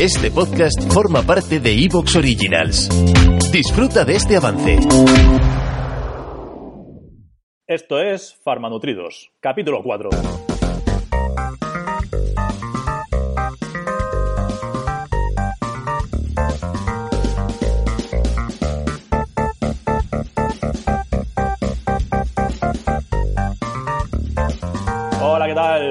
Este podcast forma parte de Evox Originals. Disfruta de este avance. Esto es Farmanutridos, capítulo 4.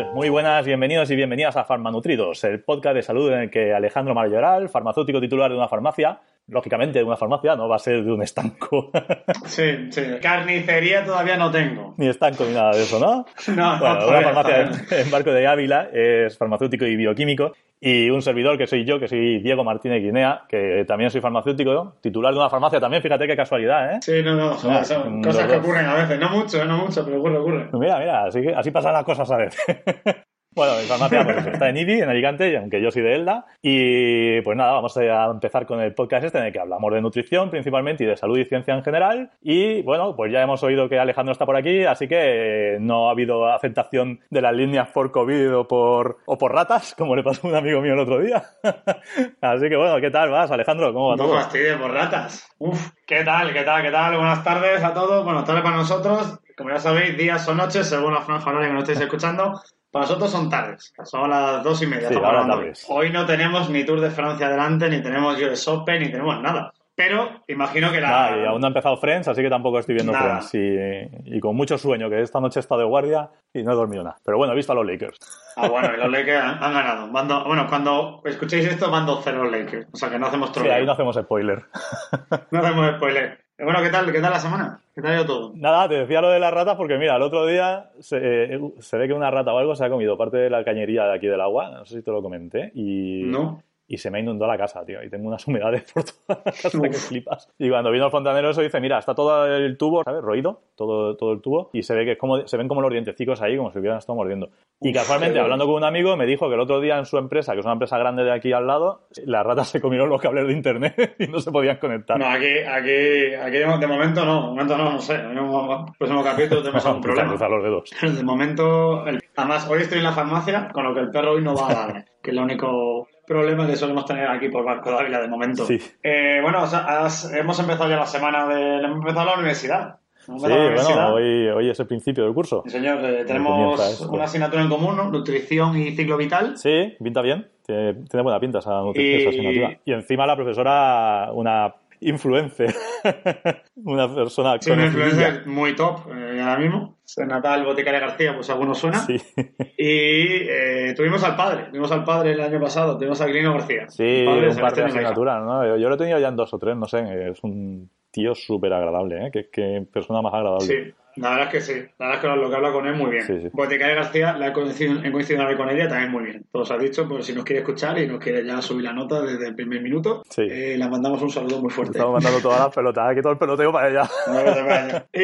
Tal? Muy buenas, bienvenidos y bienvenidas a Farmanutridos, el podcast de salud en el que Alejandro Mayoral, farmacéutico titular de una farmacia, lógicamente de una farmacia, no va a ser de un estanco. Sí, sí. Carnicería todavía no tengo. ni estanco ni nada de eso, ¿no? No, Bueno, no, una farmacia en Barco de Ávila es farmacéutico y bioquímico y un servidor que soy yo, que soy Diego Martínez Guinea, que también soy farmacéutico, titular de una farmacia también, fíjate qué casualidad, ¿eh? Sí, no, no, joder, son cosas que ocurren a veces. No mucho, no mucho, pero ocurre, ocurre. Mira, mira, así, así pasan las cosas a veces. Bueno, mi farmacia pues, está en IBI, en Alicante, y aunque yo soy de Elda. Y pues nada, vamos a empezar con el podcast este en el que hablamos de nutrición principalmente y de salud y ciencia en general. Y bueno, pues ya hemos oído que Alejandro está por aquí, así que eh, no ha habido aceptación de las líneas por COVID o por, o por ratas, como le pasó a un amigo mío el otro día. así que bueno, ¿qué tal vas, Alejandro? ¿Cómo va todo? fastidio por ratas. Uf, ¿qué tal, qué tal, qué tal? Buenas tardes a todos. Buenas tardes para nosotros. Como ya sabéis, días o noches, según la franja horaria que nos estáis escuchando. Para nosotros son tardes, son las dos y media. Sí, ahora tardes. Hoy no tenemos ni Tour de Francia adelante, ni tenemos US Open, ni tenemos nada. Pero imagino que la... Nada, y aún no ha empezado Friends, así que tampoco estoy viendo Nada. Friends. Y, y con mucho sueño, que esta noche he estado de guardia y no he dormido nada. Pero bueno, he visto a los Lakers. Ah, bueno, y los Lakers han, han ganado. Bueno, cuando escuchéis esto, van 2-0 los Lakers. O sea que no hacemos Sí, troleo. ahí no hacemos spoiler. No hacemos spoiler. Eh, Bueno, ¿qué tal, ¿qué tal la semana? ¿Qué tal ha ido todo? Nada, te decía lo de las ratas porque mira, el otro día se, eh, se ve que una rata o algo se ha comido parte de la cañería de aquí del agua, no sé si te lo comenté, y, No. Y se me inundó la casa, tío, y tengo unas humedades por toda la casa que Uf. flipas. Y cuando vino el fontanero eso dice, mira, está todo el tubo, ¿sabes? Roído, todo, todo el tubo, y se ve que es como, se ven como los dientecicos ahí, como si hubieran estado mordiendo. Y Uf, casualmente, hablando con un amigo, me dijo que el otro día en su empresa, que es una empresa grande de aquí al lado, las ratas se comieron los cables de internet y no se podían conectar. No, aquí, aquí, aquí de momento no, de momento no, no sé. En el próximo capítulo tenemos algún problema. cruza los dedos. De momento, el- además, hoy estoy en la farmacia, con lo que el perro hoy no va a dar, que es el único problema que solemos tener aquí por Barco de Ávila de momento. Sí. Eh, bueno, o sea, has- hemos empezado ya la semana de... Hemos empezado la universidad. Hemos Sí, empezado la universidad. bueno, hoy, hoy es el principio del curso. Sí, señor, eh, tenemos una asignatura en común, ¿no? Nutrición y ciclo vital. Sí, pinta bien. Tiene, tiene buena pinta esa, nutri- Y- esa asignatura. Y encima la profesora, una influencer. una persona Sí, una influencer muy top eh, ahora mismo. Natal Boticaria García, pues algunos suena. Sí, Y eh, tuvimos al padre, tuvimos al padre el año pasado, tuvimos a Glino García. sí padre un par de asignaturas, ¿no? Yo, yo lo he tenido ya en dos o tres, no sé. Es un tío súper agradable, ¿eh? Qué, qué persona más agradable. Sí, la verdad es que sí. La verdad es que lo, que habla con él muy bien. Sí, sí. Boticaria García, la he coincidido, he coincidido con ella también muy bien. Todos ha dicho, pues si nos quiere escuchar y nos quiere ya subir la nota desde el primer minuto, Sí. eh, le mandamos un saludo muy fuerte. Estamos mandando todas las pelotas, aquí todo el peloteo para ella. Te vayas. y,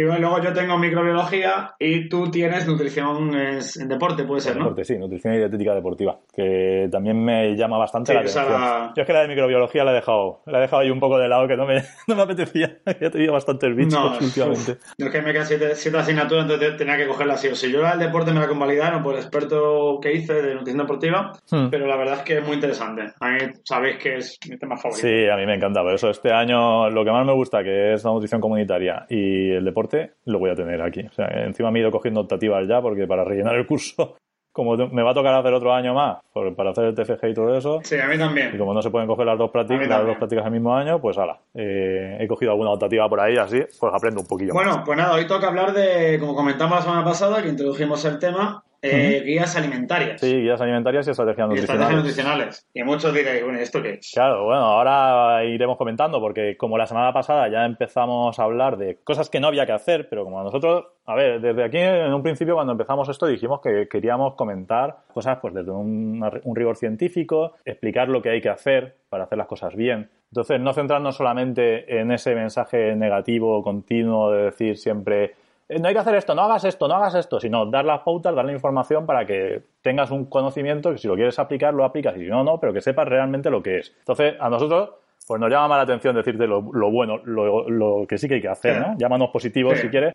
y bueno, luego yo tengo microbiología y tú tienes nutrición en deporte, puede ser, ¿no? Deporte, sí, nutrición y dietética deportiva, que también me llama bastante la atención. la- Yo es que la de microbiología la he dejado, la he dejado ahí un poco de lado, que no me, no me apetecía. Ya he tenido bastantes bichos No, últimamente. Yo es que me quedan siete, siete asignaturas, entonces tenía que cogerla así o sí. Yo la del deporte me la convalidaron por el experto que hice de nutrición deportiva, Hmm. pero la verdad es que es muy interesante. A mí sabéis que es mi tema favorito. Sí, a mí me encanta. Por eso este año lo que más me gusta, que es la nutrición comunitaria y el deporte, lo voy a tener aquí. O sea, encima me he ido cogiendo optativas ya, porque para rellenar el curso, como me va a tocar hacer otro año más por- para hacer el TFG y todo eso, Sí, a mí y también. como no se pueden coger las dos prácticas, las dos prácticas el mismo año, pues ala, eh, he cogido alguna optativa por ahí, así, pues aprendo un poquillo. más. Bueno, pues nada, hoy toca hablar de, como comentamos la semana pasada, que introdujimos el tema, eh, guías alimentarias. Sí, guías alimentarias y estrategias y nutricionales. estrategias nutricionales. Y muchos diréis, bueno, ¿esto qué es? Claro, bueno, ahora iremos comentando porque como la semana pasada ya empezamos a hablar de cosas que no había que hacer, pero como nosotros, a ver, desde aquí en un principio cuando empezamos esto dijimos que queríamos comentar cosas pues desde un, un rigor científico, explicar lo que hay que hacer para hacer las cosas bien. Entonces, no centrarnos solamente en ese mensaje negativo continuo de decir siempre "Eh, no hay que hacer esto, no hagas esto, no hagas esto, sino dar las pautas, dar la información para que tengas un conocimiento que si lo quieres aplicar, lo aplicas y si no, no, pero que sepas realmente lo que es. Entonces, a nosotros, pues nos llama más la atención decirte lo, lo bueno, lo, lo que sí que hay que hacer, ¿no? Llámanos positivos Sí. si quieres.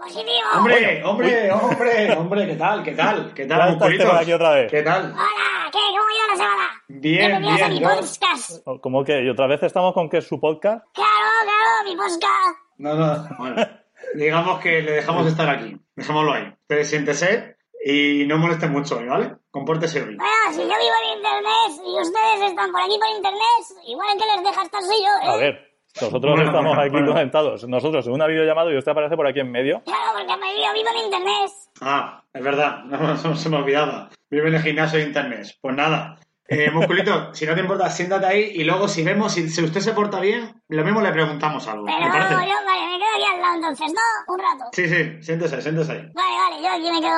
Hombre, hombre, hombre, hombre, ¿qué tal? ¿Qué tal? ¿Qué tal, está musculitos? Esteban aquí otra vez. ¿Qué tal? Hola, ¿qué? ¿Cómo ha ido la semana? Bien, Bienvenidos a bien, mi ¿no? podcast. Como que, y otra vez estamos con que es su podcast. Claro, claro, mi podcast. No, no, bueno, digamos que le dejamos estar aquí. Dejémoslo ahí. Ustedes siéntese y no molesten mucho, ¿vale? Compórtese hoy. Bueno, si yo vivo en internet y ustedes están por aquí por internet, igual que les deja estar soy yo, ¿eh? A ver, nosotros Bueno, estamos bueno, aquí bueno. conectados. Nosotros en una videollamada y usted aparece por aquí en medio. Claro, porque me- yo vivo en internet. Ah, es verdad, no, no se me olvidaba. Vive en el gimnasio de internet. Pues nada. Eh, musculito, si no te importa, siéntate ahí y luego si vemos, si, si usted se porta bien, lo mismo le preguntamos algo. Pero ¿Me parece? yo, vale, me quedo aquí al lado entonces, ¿no? Un rato. Sí, sí, siéntese, siéntese ahí. Vale, vale, yo aquí me quedo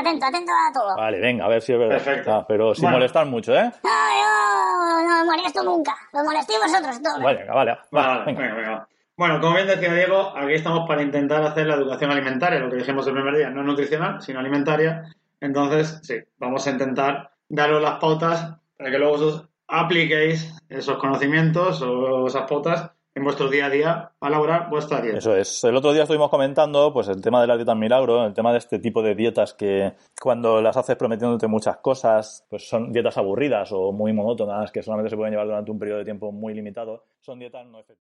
atento, atento a todo. Vale, venga, a ver si es verdad. Perfecto. Ah, pero sin Bueno. molestar mucho, ¿eh? No, yo no me molesto nunca. Lo molestéis vosotros todos. Vale, venga, vale. va, Vale, vale, venga. venga, venga. Bueno, como bien decía Diego, aquí estamos para intentar hacer la educación alimentaria, lo que dijimos el primer día, no nutricional, sino alimentaria. Entonces, sí, vamos a intentar daros las pautas para que luego vosotros apliquéis esos conocimientos o esas pautas en vuestro día a día a elaborar vuestra dieta. Eso es. El otro día estuvimos comentando pues el tema de la dieta milagro, el tema de este tipo de dietas que cuando las haces prometiéndote muchas cosas, pues son dietas aburridas o muy monótonas que solamente se pueden llevar durante un periodo de tiempo muy limitado. Son dietas no efectivas.